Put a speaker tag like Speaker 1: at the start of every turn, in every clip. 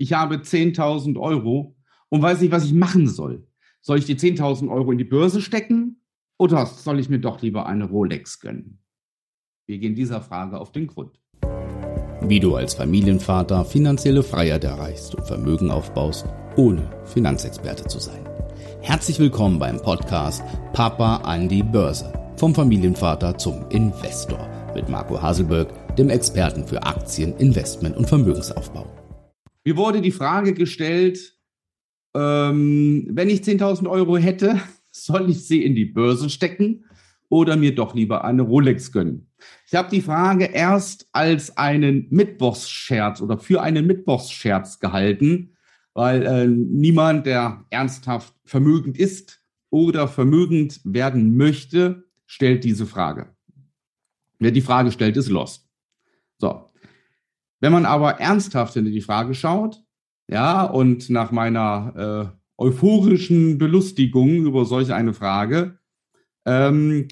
Speaker 1: ich habe 10.000 Euro und weiß nicht, was ich machen soll. Soll ich die 10.000 Euro in die Börse stecken oder soll ich mir doch lieber eine Rolex gönnen? Wir gehen dieser Frage auf den Grund.
Speaker 2: Wie du als Familienvater finanzielle Freiheit erreichst und Vermögen aufbaust, ohne Finanzexperte zu sein. Herzlich willkommen beim Podcast Papa an die Börse. Vom Familienvater zum Investor mit Marco Haselberg, dem Experten für Aktien, Investment und Vermögensaufbau.
Speaker 1: Mir wurde die Frage gestellt, ähm, wenn ich 10.000 Euro hätte, soll ich sie in die Börse stecken oder mir doch lieber eine Rolex gönnen? Ich habe die Frage erst als einen Mittwochsscherz oder für einen Mittwochsscherz gehalten, weil äh, niemand, der ernsthaft vermögend ist oder vermögend werden möchte, stellt diese Frage. Wer die Frage stellt, ist lost. So. Wenn man aber ernsthaft hinter die Frage schaut, ja, und nach meiner äh, euphorischen Belustigung über solch eine Frage, ähm,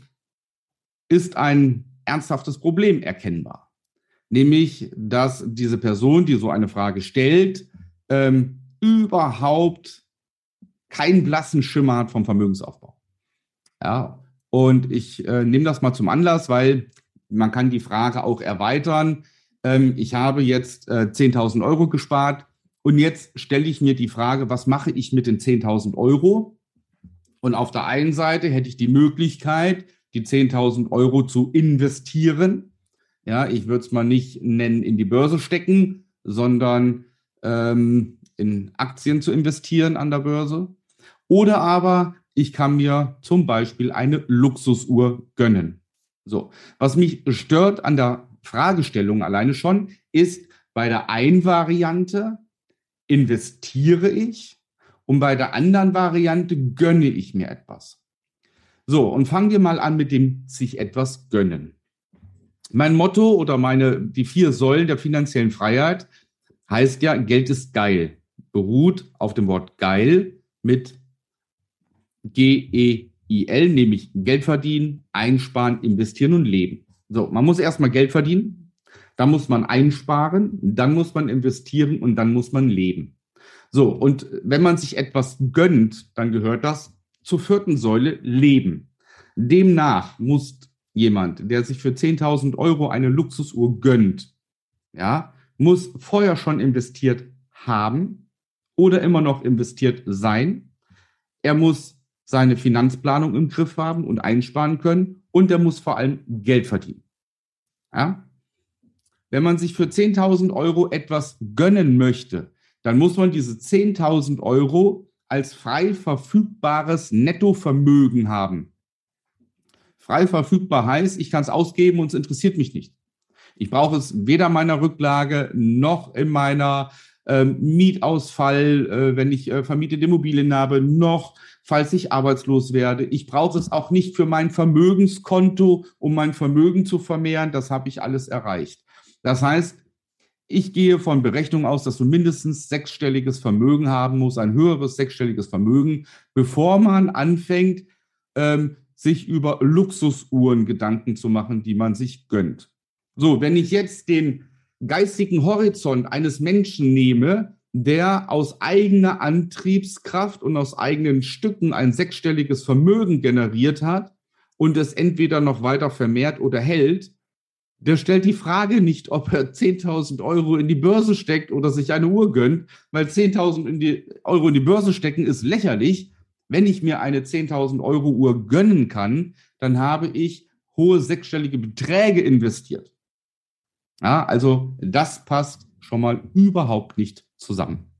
Speaker 1: ist ein ernsthaftes Problem erkennbar. Nämlich, dass diese Person, die so eine Frage stellt, ähm, überhaupt keinen blassen Schimmer hat vom Vermögensaufbau. Ja, und ich äh, nehme das mal zum Anlass, weil man kann die Frage auch erweitern. Ähm, ich habe jetzt äh, 10.000 Euro gespart und jetzt stelle ich mir die Frage, was mache ich mit den 10.000 Euro? Und auf der einen Seite hätte ich die Möglichkeit, die 10.000 Euro zu investieren. Ja, ich würde es mal nicht nennen, in die Börse stecken, sondern ähm, in Aktien zu investieren an der Börse. Oder aber ich kann mir zum Beispiel eine Luxusuhr gönnen. So, was mich stört an der Fragestellung alleine schon, ist bei der einen Variante investiere ich und bei der anderen Variante gönne ich mir etwas. So, und fangen wir mal an mit dem sich etwas gönnen. Mein Motto oder meine, die vier Säulen der finanziellen Freiheit heißt ja, Geld ist geil. Beruht auf dem Wort geil mit G-E-I-L, nämlich Geld verdienen, einsparen, investieren und leben. So, man muss erstmal Geld verdienen, dann muss man einsparen, dann muss man investieren und dann muss man leben. So, und wenn man sich etwas gönnt, dann gehört das zur vierten Säule Leben. Demnach muss jemand, der sich für 10.000 Euro eine Luxusuhr gönnt, ja, muss vorher schon investiert haben oder immer noch investiert sein. Er muss seine Finanzplanung im Griff haben und einsparen können und er muss vor allem Geld verdienen. Ja? Wenn man sich für 10.000 Euro etwas gönnen möchte, dann muss man diese 10.000 Euro als frei verfügbares Nettovermögen haben. Frei verfügbar heißt, ich kann es ausgeben und es interessiert mich nicht. Ich brauche es weder meiner Rücklage noch in meiner ähm, Mietausfall, äh, wenn ich äh, vermietete Immobilien habe, noch falls ich arbeitslos werde. Ich brauche es auch nicht für mein Vermögenskonto, um mein Vermögen zu vermehren. Das habe ich alles erreicht. Das heißt, ich gehe von Berechnung aus, dass du mindestens sechsstelliges Vermögen haben musst, ein höheres sechsstelliges Vermögen, bevor man anfängt, ähm, sich über Luxusuhren Gedanken zu machen, die man sich gönnt. So, wenn ich jetzt den geistigen Horizont eines Menschen nehme, der aus eigener Antriebskraft und aus eigenen Stücken ein sechsstelliges Vermögen generiert hat und es entweder noch weiter vermehrt oder hält, der stellt die Frage nicht, ob er 10.000 Euro in die Börse steckt oder sich eine Uhr gönnt, weil 10.000 Euro in die Börse stecken ist lächerlich. Wenn ich mir eine 10.000 Euro Uhr gönnen kann, dann habe ich hohe sechsstellige Beträge investiert. Ja, also das passt schon mal überhaupt nicht zusammen.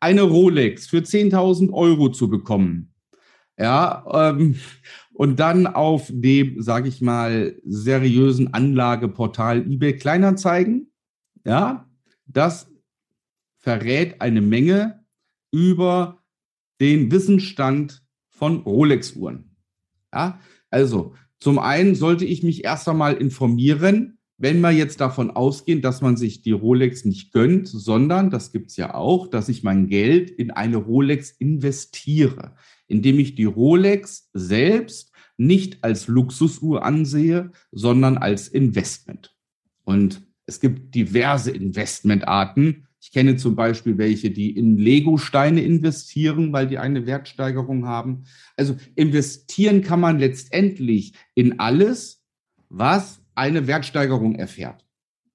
Speaker 1: Eine Rolex für 10.000 Euro zu bekommen, ja, ähm, und dann auf dem, sage ich mal, seriösen Anlageportal eBay Kleinanzeigen, ja, das verrät eine Menge über den Wissensstand von Rolex-Uhren. Ja, also zum einen sollte ich mich erst einmal informieren, wenn wir jetzt davon ausgehen, dass man sich die Rolex nicht gönnt, sondern, das gibt's ja auch, dass ich mein Geld in eine Rolex investiere, indem ich die Rolex selbst nicht als Luxusuhr ansehe, sondern als Investment. Und es gibt diverse Investmentarten. Ich kenne zum Beispiel welche, die in Lego-Steine investieren, weil die eine Wertsteigerung haben. Also investieren kann man letztendlich in alles, was eine Wertsteigerung erfährt.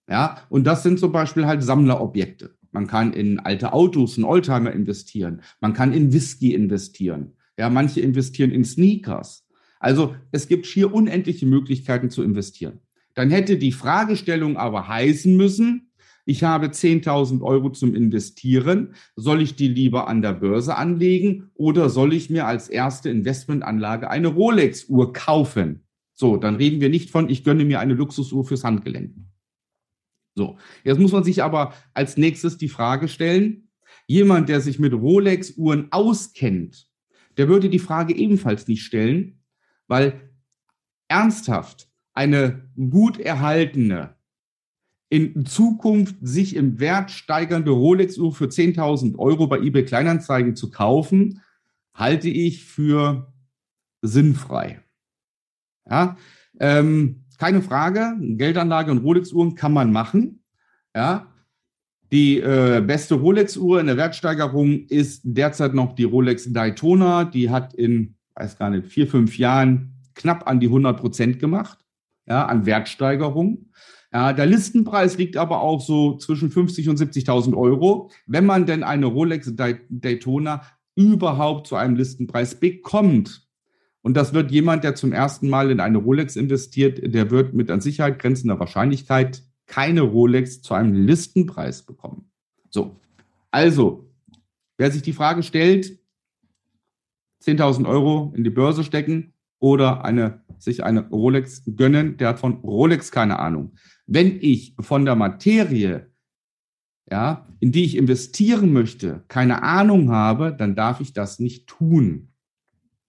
Speaker 1: Ja, und das sind zum Beispiel halt Sammlerobjekte. Man kann in alte Autos, in Oldtimer investieren. Man kann in Whisky investieren. Ja, manche investieren in Sneakers. Also es gibt schier unendliche Möglichkeiten zu investieren. Dann hätte die Fragestellung aber heißen müssen, ich habe 10.000 Euro zum Investieren. Soll ich die lieber an der Börse anlegen oder soll ich mir als erste Investmentanlage eine Rolex-Uhr kaufen? So, dann reden wir nicht von, ich gönne mir eine Luxusuhr fürs Handgelenk. So, jetzt muss man sich aber als nächstes die Frage stellen, jemand, der sich mit Rolex-Uhren auskennt, der würde die Frage ebenfalls nicht stellen, weil ernsthaft eine gut erhaltene, in Zukunft sich im Wert steigernde Rolex-Uhr für 10.000 Euro bei eBay Kleinanzeigen zu kaufen, halte ich für sinnfrei. Ja, ähm, keine Frage, Geldanlage und Rolex-Uhren kann man machen. Ja, die äh, beste Rolex-Uhr in der Wertsteigerung ist derzeit noch die Rolex Daytona. Die hat in, weiß gar nicht, vier, fünf Jahren knapp an die 100 Prozent gemacht, ja, an Wertsteigerung. Ja, der Listenpreis liegt aber auch so zwischen 50 und 70.000 Euro. Wenn man denn eine Rolex Daytona überhaupt zu einem Listenpreis bekommt, und das wird jemand, der zum ersten Mal in eine Rolex investiert, der wird mit an Sicherheit grenzender Wahrscheinlichkeit keine Rolex zu einem Listenpreis bekommen. So, also, wer sich die Frage stellt, 10.000 Euro in die Börse stecken oder eine, sich eine Rolex gönnen, der hat von Rolex keine Ahnung. Wenn ich von der Materie, ja, in die ich investieren möchte, keine Ahnung habe, dann darf ich das nicht tun.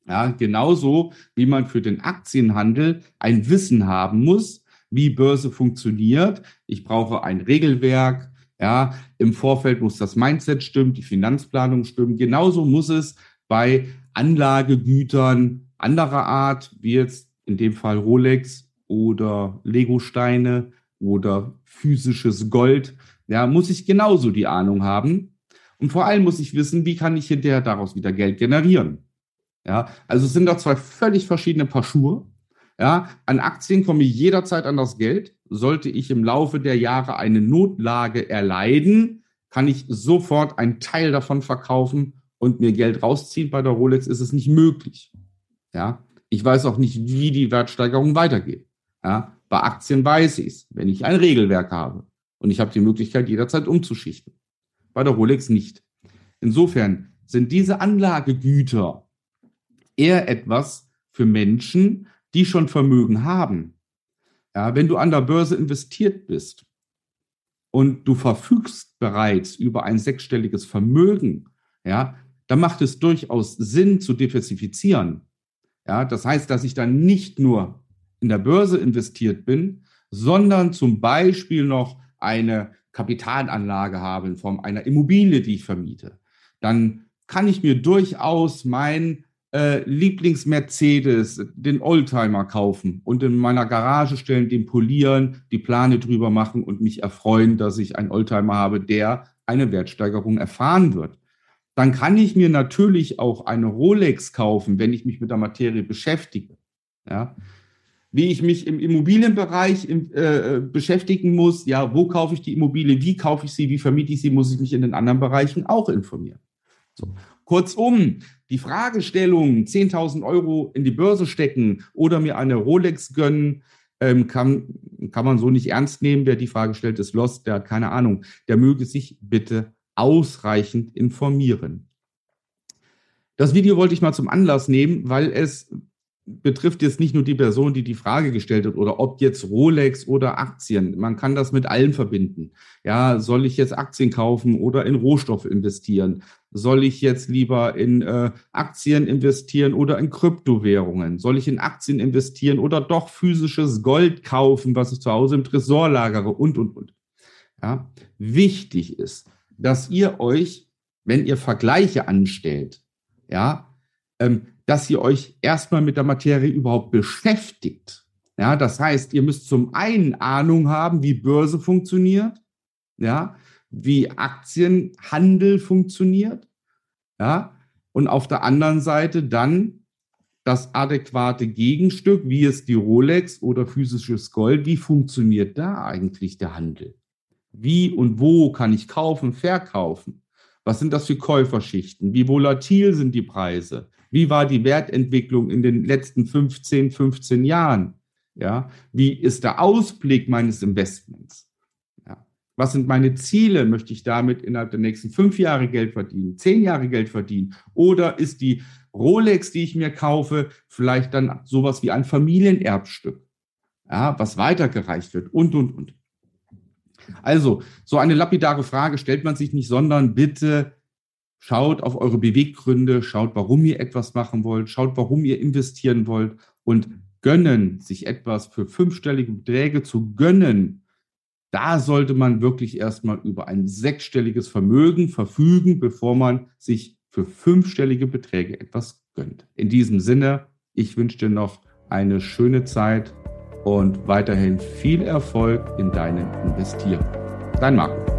Speaker 1: Ja, genauso wie man für den Aktienhandel ein Wissen haben muss, wie Börse funktioniert. Ich brauche ein Regelwerk. Ja, im Vorfeld muss das Mindset stimmen, die Finanzplanung stimmen. Genauso muss es bei Anlagegütern anderer Art, wie jetzt in dem Fall Rolex oder Lego-Steine oder physisches Gold, ja, muss ich genauso die Ahnung haben. Und vor allem muss ich wissen, wie kann ich hinterher daraus wieder Geld generieren. Ja, also es sind doch zwei völlig verschiedene Paar Schuhe. Ja, an Aktien komme ich jederzeit an das Geld. Sollte ich im Laufe der Jahre eine Notlage erleiden, kann ich sofort einen Teil davon verkaufen und mir Geld rausziehen. Bei der Rolex ist es nicht möglich. Ja, ich weiß auch nicht, wie die Wertsteigerung weitergeht. Ja, bei Aktien weiß ich es, wenn ich ein Regelwerk habe und ich habe die Möglichkeit, jederzeit umzuschichten. Bei der Rolex nicht. Insofern sind diese Anlagegüter eher etwas für Menschen, die schon Vermögen haben. Ja, wenn du an der Börse investiert bist und du verfügst bereits über ein sechsstelliges Vermögen, ja, dann macht es durchaus Sinn zu diversifizieren. Ja, das heißt, dass ich dann nicht nur in der Börse investiert bin, sondern zum Beispiel noch eine Kapitalanlage habe in Form einer Immobilie, die ich vermiete. Dann kann ich mir durchaus mein äh, Lieblings-Mercedes, den Oldtimer kaufen und in meiner Garage stellen, den polieren, die Plane drüber machen und mich erfreuen, dass ich einen Oldtimer habe, der eine Wertsteigerung erfahren wird. Dann kann ich mir natürlich auch eine Rolex kaufen, wenn ich mich mit der Materie beschäftige. Ja. Wie ich mich im Immobilienbereich äh, beschäftigen muss, ja, wo kaufe ich die Immobilie, wie kaufe ich sie, wie vermiete ich sie, muss ich mich in den anderen Bereichen auch informieren. So. Kurzum, die Fragestellung, 10.000 Euro in die Börse stecken oder mir eine Rolex gönnen, ähm, kann, kann man so nicht ernst nehmen. Wer die Frage stellt, ist lost, der hat keine Ahnung. Der möge sich bitte ausreichend informieren. Das Video wollte ich mal zum Anlass nehmen, weil es betrifft jetzt nicht nur die Person, die die Frage gestellt hat, oder ob jetzt Rolex oder Aktien. Man kann das mit allen verbinden. Ja, soll ich jetzt Aktien kaufen oder in Rohstoffe investieren? Soll ich jetzt lieber in äh, Aktien investieren oder in Kryptowährungen? Soll ich in Aktien investieren oder doch physisches Gold kaufen, was ich zu Hause im Tresor lagere und, und, und. Ja, wichtig ist, dass ihr euch, wenn ihr Vergleiche anstellt, ja, dass ihr euch erstmal mit der Materie überhaupt beschäftigt. Ja, das heißt, ihr müsst zum einen Ahnung haben, wie Börse funktioniert. Ja, wie Aktienhandel funktioniert. Ja, und auf der anderen Seite dann das adäquate Gegenstück, wie es die Rolex oder physisches Gold, wie funktioniert da eigentlich der Handel? Wie und wo kann ich kaufen, verkaufen? Was sind das für Käuferschichten? Wie volatil sind die Preise? Wie war die Wertentwicklung in den letzten 15, 15 Jahren? Ja, wie ist der Ausblick meines Investments? Ja. Was sind meine Ziele? Möchte ich damit innerhalb der nächsten fünf Jahre Geld verdienen, zehn Jahre Geld verdienen? Oder ist die Rolex, die ich mir kaufe, vielleicht dann sowas wie ein Familienerbstück, ja, was weitergereicht wird und, und, und. Also, so eine lapidare Frage stellt man sich nicht, sondern bitte schaut auf eure Beweggründe, schaut, warum ihr etwas machen wollt, schaut, warum ihr investieren wollt und gönnen, sich etwas für fünfstellige Beträge zu gönnen, da sollte man wirklich erstmal über ein sechsstelliges Vermögen verfügen, bevor man sich für fünfstellige Beträge etwas gönnt. In diesem Sinne, ich wünsche dir noch eine schöne Zeit und weiterhin viel Erfolg in deinem Investieren. Dein Marco.